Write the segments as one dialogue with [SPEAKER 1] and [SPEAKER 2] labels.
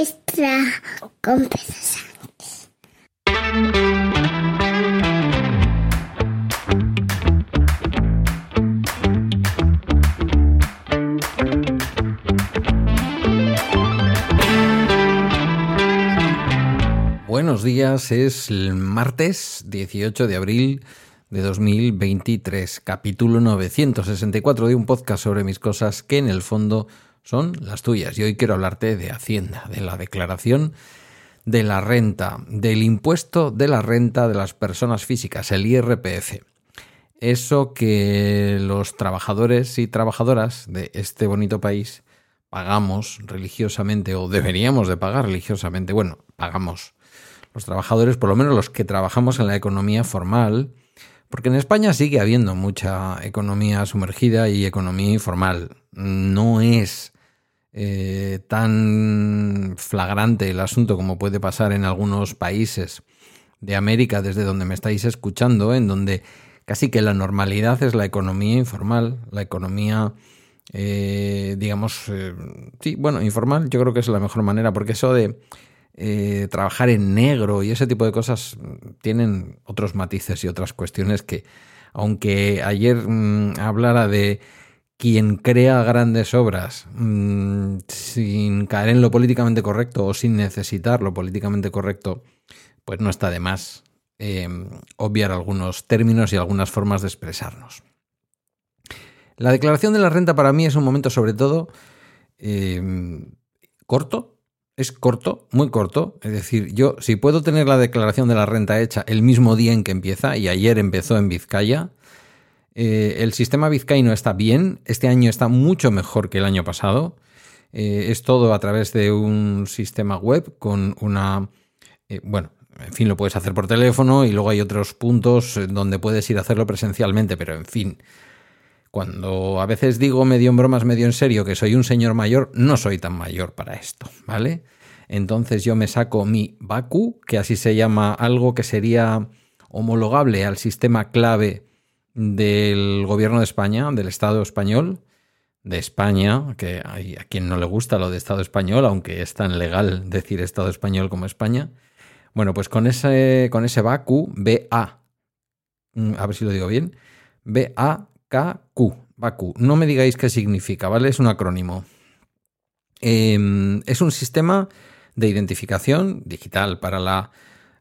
[SPEAKER 1] extra con
[SPEAKER 2] Buenos días, es el martes 18 de abril de 2023, capítulo 964 de un podcast sobre mis cosas que en el fondo son las tuyas. Y hoy quiero hablarte de Hacienda, de la declaración de la renta, del impuesto de la renta de las personas físicas, el IRPF. Eso que los trabajadores y trabajadoras de este bonito país pagamos religiosamente o deberíamos de pagar religiosamente. Bueno, pagamos los trabajadores, por lo menos los que trabajamos en la economía formal, porque en España sigue habiendo mucha economía sumergida y economía informal. No es eh, tan flagrante el asunto como puede pasar en algunos países de América, desde donde me estáis escuchando, en donde casi que la normalidad es la economía informal, la economía, eh, digamos, eh, sí, bueno, informal, yo creo que es la mejor manera, porque eso de trabajar en negro y ese tipo de cosas tienen otros matices y otras cuestiones que, aunque ayer mm, hablara de quien crea grandes obras mm, sin caer en lo políticamente correcto o sin necesitar lo políticamente correcto, pues no está de más em, obviar algunos términos y algunas formas de expresarnos. La declaración de la renta para mí es un momento sobre todo em, corto, es corto, muy corto. Es decir, yo si puedo tener la declaración de la renta hecha el mismo día en que empieza, y ayer empezó en Vizcaya, eh, el sistema vizcaíno está bien, este año está mucho mejor que el año pasado. Eh, es todo a través de un sistema web con una... Eh, bueno, en fin, lo puedes hacer por teléfono y luego hay otros puntos donde puedes ir a hacerlo presencialmente, pero en fin, cuando a veces digo medio en bromas, medio en serio que soy un señor mayor, no soy tan mayor para esto, ¿vale? Entonces yo me saco mi BACU, que así se llama algo que sería homologable al sistema clave del gobierno de España, del Estado español, de España, que hay a quien no le gusta lo de Estado español, aunque es tan legal decir Estado español como España. Bueno, pues con ese, con ese BACU, BA, mm, a ver si lo digo bien, B-A-K-Q, BACU. No me digáis qué significa, ¿vale? Es un acrónimo. Em, es un sistema de identificación digital para la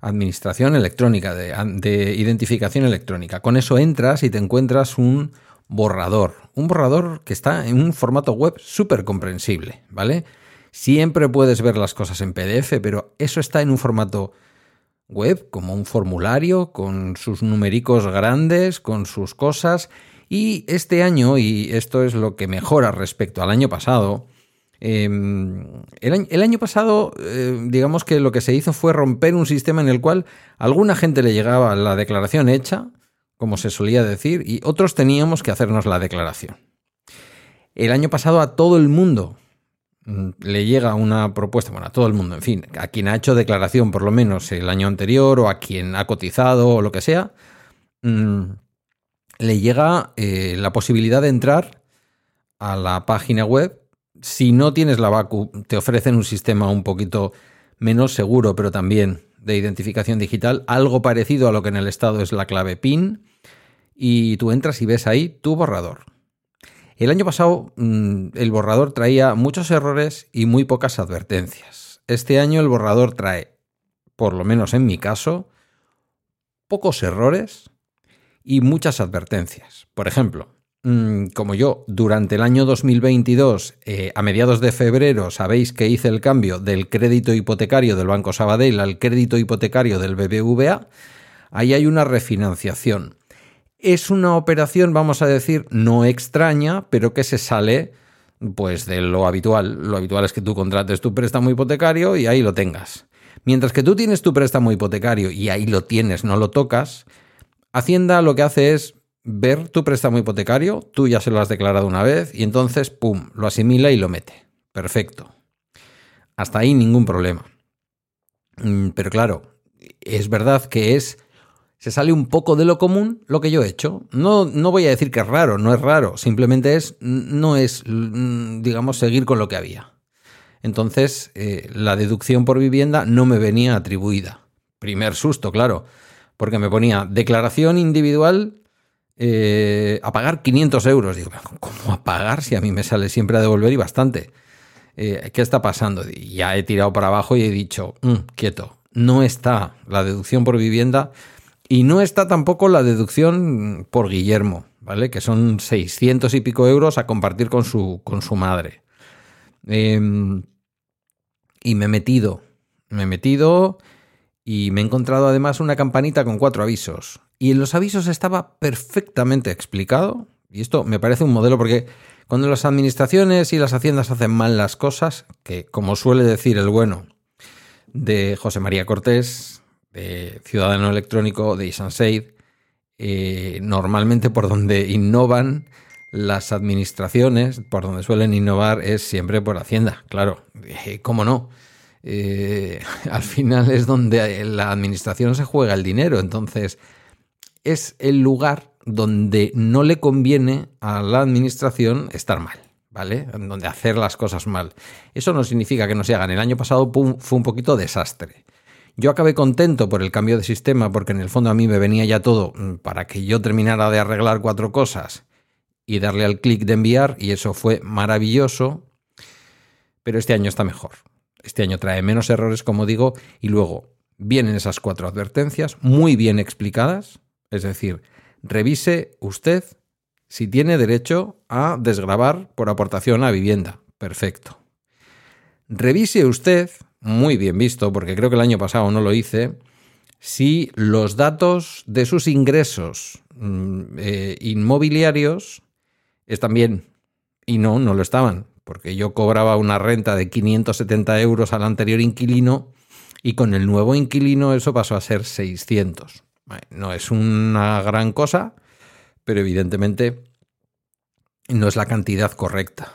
[SPEAKER 2] administración electrónica, de, identificación electrónica. Con eso entras y te encuentras un borrador. Un borrador que está en un formato web súper comprensible, ¿vale? Siempre puedes ver las cosas en PDF, pero eso está en un formato web, como un formulario, con sus numericos grandes, con sus cosas. Y este año, y esto es lo que mejora respecto al año pasado, Em, el, año, pasado, eh, digamos que lo que se hizo fue romper un sistema en el cual a alguna gente le llegaba la declaración hecha, como se solía decir, y otros teníamos que hacernos la declaración. El año pasado a todo el mundo mm, le llega una propuesta, bueno, a todo el mundo, en fin, a quien ha hecho declaración por lo menos el año anterior o a quien ha cotizado o lo que sea, mm, le llega eh, la posibilidad de entrar a la página web si no tienes la VACU, te ofrecen un sistema un poquito menos seguro, pero también de identificación digital, algo parecido a lo que en el Estado es la clave PIN, y tú entras y ves ahí tu borrador. El año pasado mm, el borrador traía muchos errores y muy pocas advertencias. Este año el borrador trae, por lo menos en mi caso, pocos errores y muchas advertencias. Por ejemplo, Mm, como yo, durante el año 2022, eh, a mediados de febrero, sabéis que hice el cambio del crédito hipotecario del Banco Sabadell al crédito hipotecario del BBVA, ahí hay una refinanciación. Es una operación, vamos a decir, no extraña, pero que se sale pues de lo habitual. Lo habitual es que tú contrates tu préstamo hipotecario y ahí lo tengas. Mientras que tú tienes tu préstamo hipotecario y ahí lo tienes, no lo tocas, Hacienda lo que hace es ver tu préstamo hipotecario, tú ya se lo has declarado una vez y entonces, ¡pum!, lo asimila y lo mete. Perfecto. Hasta ahí ningún problema. Mm, pero claro, es verdad que es... Se sale un poco de lo común lo que yo he hecho. No, no voy a decir que es raro, no es raro. Simplemente es, no es, mm, digamos, seguir con lo que había. entonces eh, la deducción por vivienda no me venía atribuida. Primer susto, claro, porque me ponía declaración individual eh, a pagar 500 euros. Digo, ¿cómo a pagar si a mí me sale siempre a devolver y bastante? Eh, ¿Qué está pasando? Ya he tirado para abajo y he dicho, mm, quieto, no está la deducción por vivienda y no está tampoco la deducción por Guillermo, ¿vale? Que son 600 y pico euros a compartir con su, con su madre. Em, y me he metido, me he metido y me he encontrado además una campanita con cuatro avisos. Y en los avisos estaba perfectamente explicado, y esto me parece un modelo porque cuando las administraciones y las haciendas hacen mal las cosas, que como suele decir el bueno de José María Cortés, de Ciudadano Electrónico de Isanseid, eh, normalmente por donde innovan las administraciones, por donde suelen innovar es siempre por Hacienda, claro, eh, ¿cómo no? Eh, al final es donde la administración se juega el dinero, entonces es el lugar donde no le conviene a la administración estar mal, ¿vale? Donde hacer las cosas mal. Eso no significa que no se hagan. El año pasado fue un poquito desastre. Yo acabé contento por el cambio de sistema porque en el fondo a mí me venía ya todo mm, para que yo terminara de arreglar cuatro cosas y darle al clic de enviar y eso fue maravilloso. Pero este año está mejor. Este año trae menos errores, como digo, y luego vienen esas cuatro advertencias muy bien explicadas. Es decir, revise usted si tiene derecho a desgravar por aportación a vivienda. Perfecto. Revise usted, muy bien visto, porque creo que el año pasado no lo hice, si los datos de sus ingresos mm, eh, inmobiliarios están bien. Y no, no lo estaban porque yo cobraba una renta de 570 euros al anterior inquilino y con el nuevo inquilino eso pasó a ser 600. No es una gran cosa, pero evidentemente no es la cantidad correcta.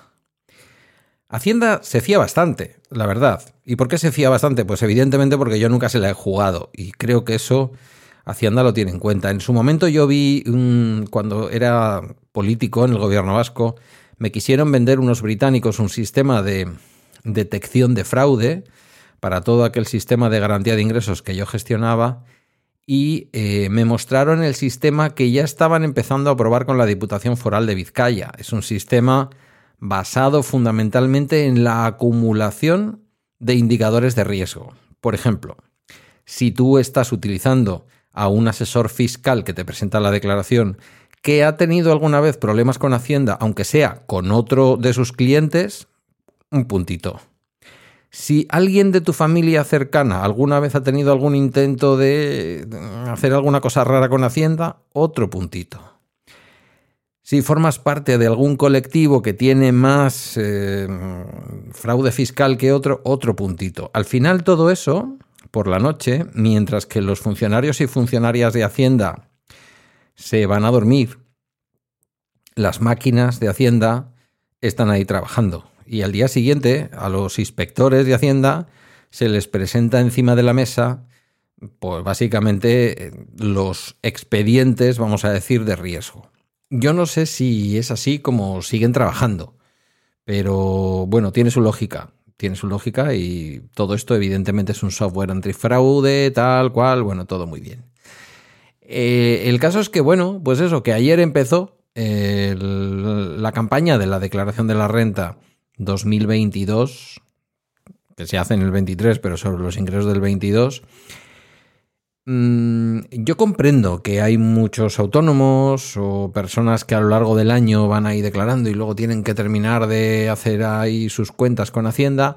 [SPEAKER 2] Hacienda se fía bastante, la verdad. ¿Y por qué se fía bastante? Pues evidentemente porque yo nunca se la he jugado y creo que eso Hacienda lo tiene en cuenta. En su momento yo vi, cuando era político en el gobierno vasco, me quisieron vender unos británicos un sistema de detección de fraude para todo aquel sistema de garantía de ingresos que yo gestionaba y eh, me mostraron el sistema que ya estaban empezando a probar con la Diputación Foral de Vizcaya. Es un sistema basado fundamentalmente en la acumulación de indicadores de riesgo. Por ejemplo, si tú estás utilizando a un asesor fiscal que te presenta la declaración que ha tenido alguna vez problemas con Hacienda, aunque sea con otro de sus clientes, un puntito. Si alguien de tu familia cercana alguna vez ha tenido algún intento de hacer alguna cosa rara con Hacienda, otro puntito. Si formas parte de algún colectivo que tiene más eh, fraude fiscal que otro, otro puntito. Al final todo eso, por la noche, mientras que los funcionarios y funcionarias de Hacienda se van a dormir. Las máquinas de Hacienda están ahí trabajando. Y al día siguiente, a los inspectores de Hacienda se les presenta encima de la mesa, pues básicamente los expedientes, vamos a decir, de riesgo. Yo no sé si es así como siguen trabajando, pero bueno, tiene su lógica. Tiene su lógica y todo esto evidentemente es un software antifraude, tal cual, bueno, todo muy bien. Eh, el caso es que, bueno, pues eso, que ayer empezó la campaña de la declaración de la renta 2022, que se hace en el 23, pero sobre los ingresos del 22. Mm, yo comprendo que hay muchos autónomos o personas que a lo largo del año van ahí declarando y luego tienen que terminar de hacer ahí sus cuentas con Hacienda.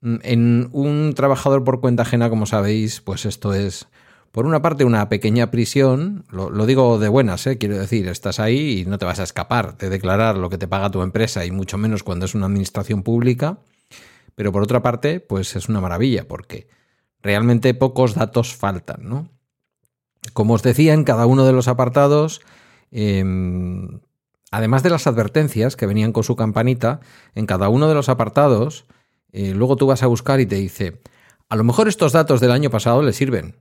[SPEAKER 2] Mm, en un trabajador por cuenta ajena, como sabéis, pues esto es por una parte, una pequeña prisión, lo, digo de buenas, ¿eh? quiero decir, estás ahí y no te vas a escapar de declarar lo que te paga tu empresa y mucho menos cuando es una administración pública. Pero por otra parte, pues es una maravilla porque realmente pocos datos faltan, ¿no? Como os decía, en cada uno de los apartados, em, además de las advertencias que venían con su campanita, en cada uno de los apartados, eh, luego tú vas a buscar y te dice, a lo mejor estos datos del año pasado le sirven,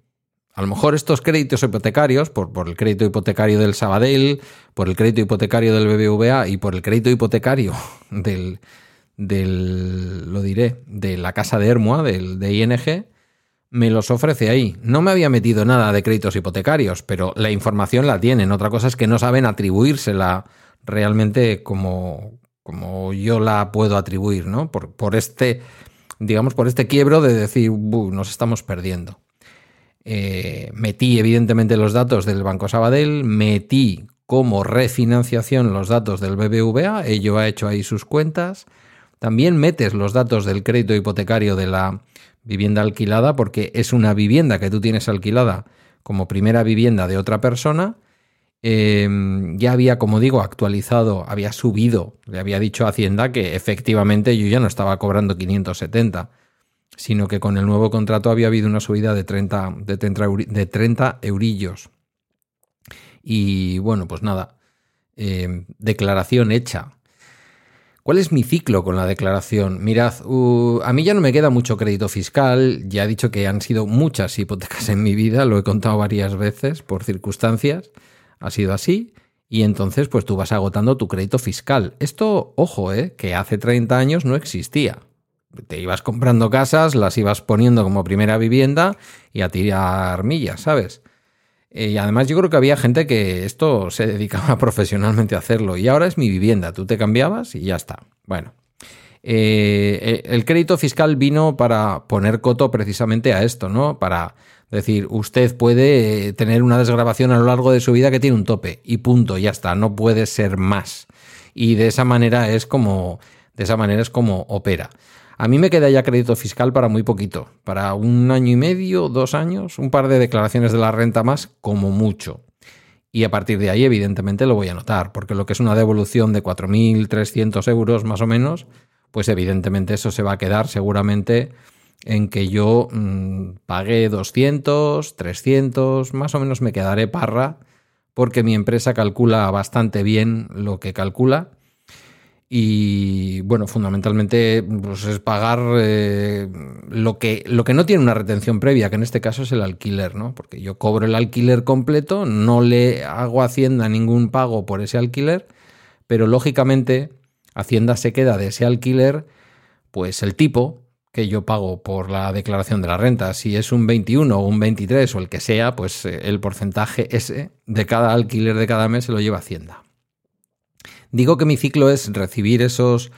[SPEAKER 2] a lo mejor estos créditos hipotecarios, por, el crédito hipotecario del Sabadell, por el crédito hipotecario del BBVA y por el crédito hipotecario del, del, lo diré, de la casa de Hermua, del, de ING, me los ofrece ahí. No me había metido nada de créditos hipotecarios, pero la información la tienen. Otra cosa es que no saben atribuírsela realmente como, como yo la puedo atribuir, ¿no? Por, por este, digamos, por este quiebro de decir, nos estamos perdiendo. Eh, metí evidentemente los datos del Banco Sabadell, metí como refinanciación los datos del BBVA, ello ha hecho ahí sus cuentas. También metes los datos del crédito hipotecario de la vivienda alquilada porque es una vivienda que tú tienes alquilada como primera vivienda de otra persona. Em, ya había, como digo, actualizado, había subido, le había dicho a Hacienda que efectivamente yo ya no estaba cobrando 570, sino que con el nuevo contrato había habido una subida de 30, de 30, de 30 eurillos. Y bueno, pues nada, em, declaración hecha. ¿Cuál es mi ciclo con la declaración? Mirad, a mí ya no me queda mucho crédito fiscal, ya he dicho que han sido muchas hipotecas en mi vida, lo he contado varias veces por circunstancias, ha sido así, y entonces pues tú vas agotando tu crédito fiscal. Esto, ojo, eh, que hace 30 años no existía. Te ibas comprando casas, las ibas poniendo como primera vivienda y a tirar millas, ¿sabes? Eh, y además yo creo que había gente que esto se dedicaba profesionalmente a hacerlo. Y ahora es mi vivienda. Tú te cambiabas y ya está. Bueno. Eh, eh, el crédito fiscal vino para poner coto precisamente a esto, ¿no? Para decir, usted puede tener una desgrabación a lo largo de su vida que tiene un tope y punto, ya está, no puede ser más. Y de esa manera es como, de esa manera es como opera. A mí me queda ya crédito fiscal para muy poquito, para un año y medio, dos años, un par de declaraciones de la renta más, como mucho. Y a partir de ahí, evidentemente, lo voy a notar, porque lo que es una devolución de 4.300 euros más o menos, pues evidentemente eso se va a quedar seguramente en que yo mmm, pagué 200, 300, más o menos me quedaré parra, porque mi empresa calcula bastante bien lo que calcula y bueno, fundamentalmente pues, es pagar eh, lo, que, lo que no tiene una retención previa, que en este caso es el alquiler, ¿no? Porque yo cobro el alquiler completo, no le hago a Hacienda ningún pago por ese alquiler, pero lógicamente Hacienda se queda de ese alquiler, pues el tipo que yo pago por la declaración de la renta. Si es un 21 o un 23 o el que sea, pues eh, el porcentaje ese de cada alquiler de cada mes se lo lleva Hacienda. Digo que mi ciclo es recibir esos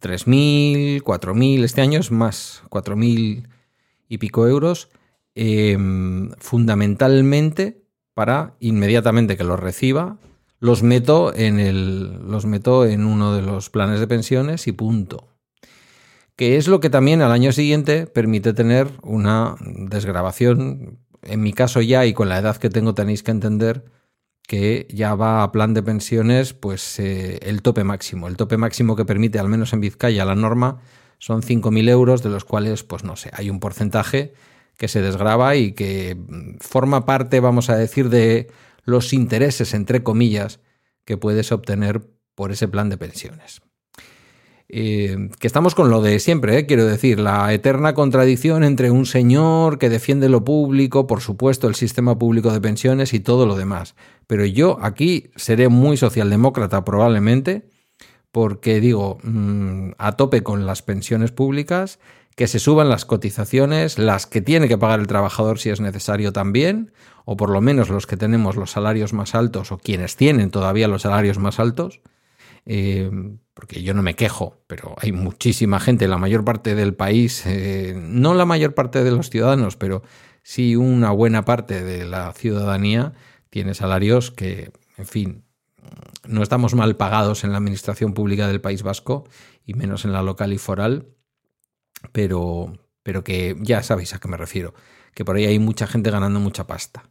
[SPEAKER 2] 3.000, 4.000, este año es más, 4.000 y pico euros, em, fundamentalmente para inmediatamente que los reciba, los meto, en el, los meto en uno de los planes de pensiones y punto. Que es lo que también al año siguiente permite tener una desgrabación, en mi caso ya y con la edad que tengo tenéis que entender, que ya va a plan de pensiones, pues eh, el tope máximo. El tope máximo que permite, al menos en Vizcaya, la norma son 5.000 euros, de los cuales, pues no sé, hay un porcentaje que se desgraba y que mm, forma parte, vamos a decir, de los intereses, entre comillas, que puedes obtener por ese plan de pensiones. Eh, que estamos con lo de siempre, eh, quiero decir, la eterna contradicción entre un señor que defiende lo público, por supuesto, el sistema público de pensiones y todo lo demás. Pero yo aquí seré muy socialdemócrata probablemente, porque digo, mm, a tope con las pensiones públicas, que se suban las cotizaciones, las que tiene que pagar el trabajador si es necesario también, o por lo menos los que tenemos los salarios más altos o quienes tienen todavía los salarios más altos. Eh, porque yo no me quejo, pero hay muchísima gente, la mayor parte del país, eh, no la mayor parte de los ciudadanos, pero sí una buena parte de la ciudadanía tiene salarios que, en fin, no estamos mal pagados en la administración pública del País Vasco y menos en la local y foral, pero, pero que ya sabéis a qué me refiero, que por ahí hay mucha gente ganando mucha pasta.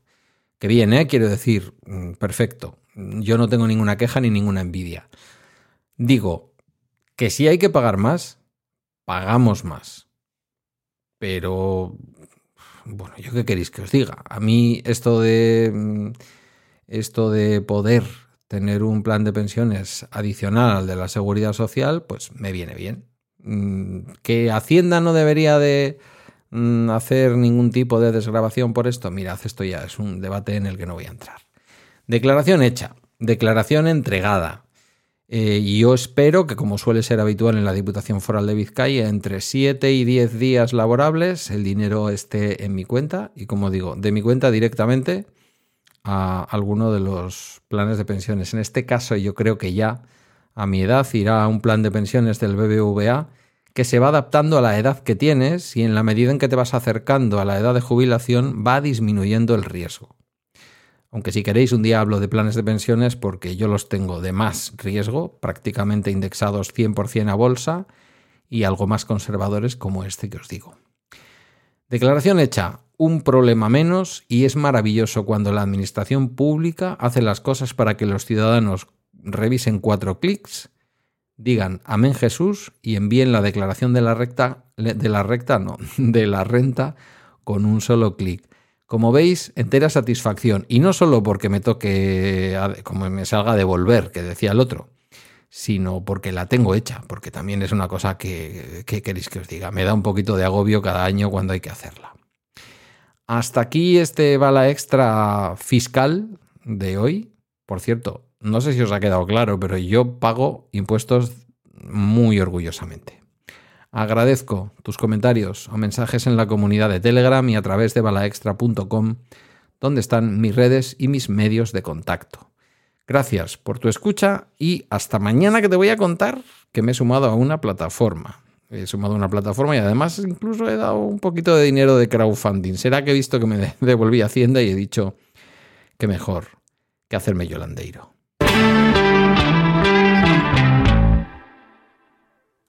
[SPEAKER 2] Que bien, ¿eh? Quiero decir, mm, perfecto. Yo no tengo ninguna queja ni ninguna envidia. Digo que si hay que pagar más, pagamos más. Pero, bueno, ¿yo qué queréis que os diga? A mí esto de, mm, esto de poder tener un plan de pensiones adicional al de la seguridad social, pues me viene bien. Mm, que Hacienda no debería de mm, hacer ningún tipo de desgrabación por esto, mirad, esto ya es un debate en el que no voy a entrar. Declaración hecha, declaración entregada. Eh, y yo espero que, como suele ser habitual en la Diputación Foral de Vizcaya, entre 7 y 10 días laborables el dinero esté en mi cuenta y, como digo, de mi cuenta directamente a alguno de los planes de pensiones. En este caso, yo creo que ya a mi edad irá a un plan de pensiones del BBVA que se va adaptando a la edad que tienes y en la medida en que te vas acercando a la edad de jubilación va disminuyendo el riesgo. Aunque si queréis un día hablo de planes de pensiones porque yo los tengo de más riesgo, prácticamente indexados 100% a bolsa y algo más conservadores como este que os digo. Declaración hecha, un problema menos y es maravilloso cuando la administración pública hace las cosas para que los ciudadanos revisen cuatro clics digan Amén Jesús y envíen la declaración de la recta, de la recta, no, de la renta con un solo clic. Como veis, entera satisfacción. Y no solo porque me toque, como me salga devolver, que decía el otro, sino porque la tengo hecha, porque también es una cosa que, que queréis que os diga. Me da un poquito de agobio cada año cuando hay que hacerla. Hasta aquí este bala extra fiscal de hoy. Por cierto, no sé si os ha quedado claro, pero yo pago impuestos muy orgullosamente. Agradezco tus comentarios o mensajes en la comunidad de Telegram y a través de balaextra.com, donde están mis redes y mis medios de contacto. Gracias por tu escucha y hasta mañana que te voy a contar que me he sumado a una plataforma. He sumado a una plataforma y además incluso he dado un poquito de dinero de crowdfunding. Será que he visto que me devolví Hacienda y he dicho que mejor que hacerme yolandeiro.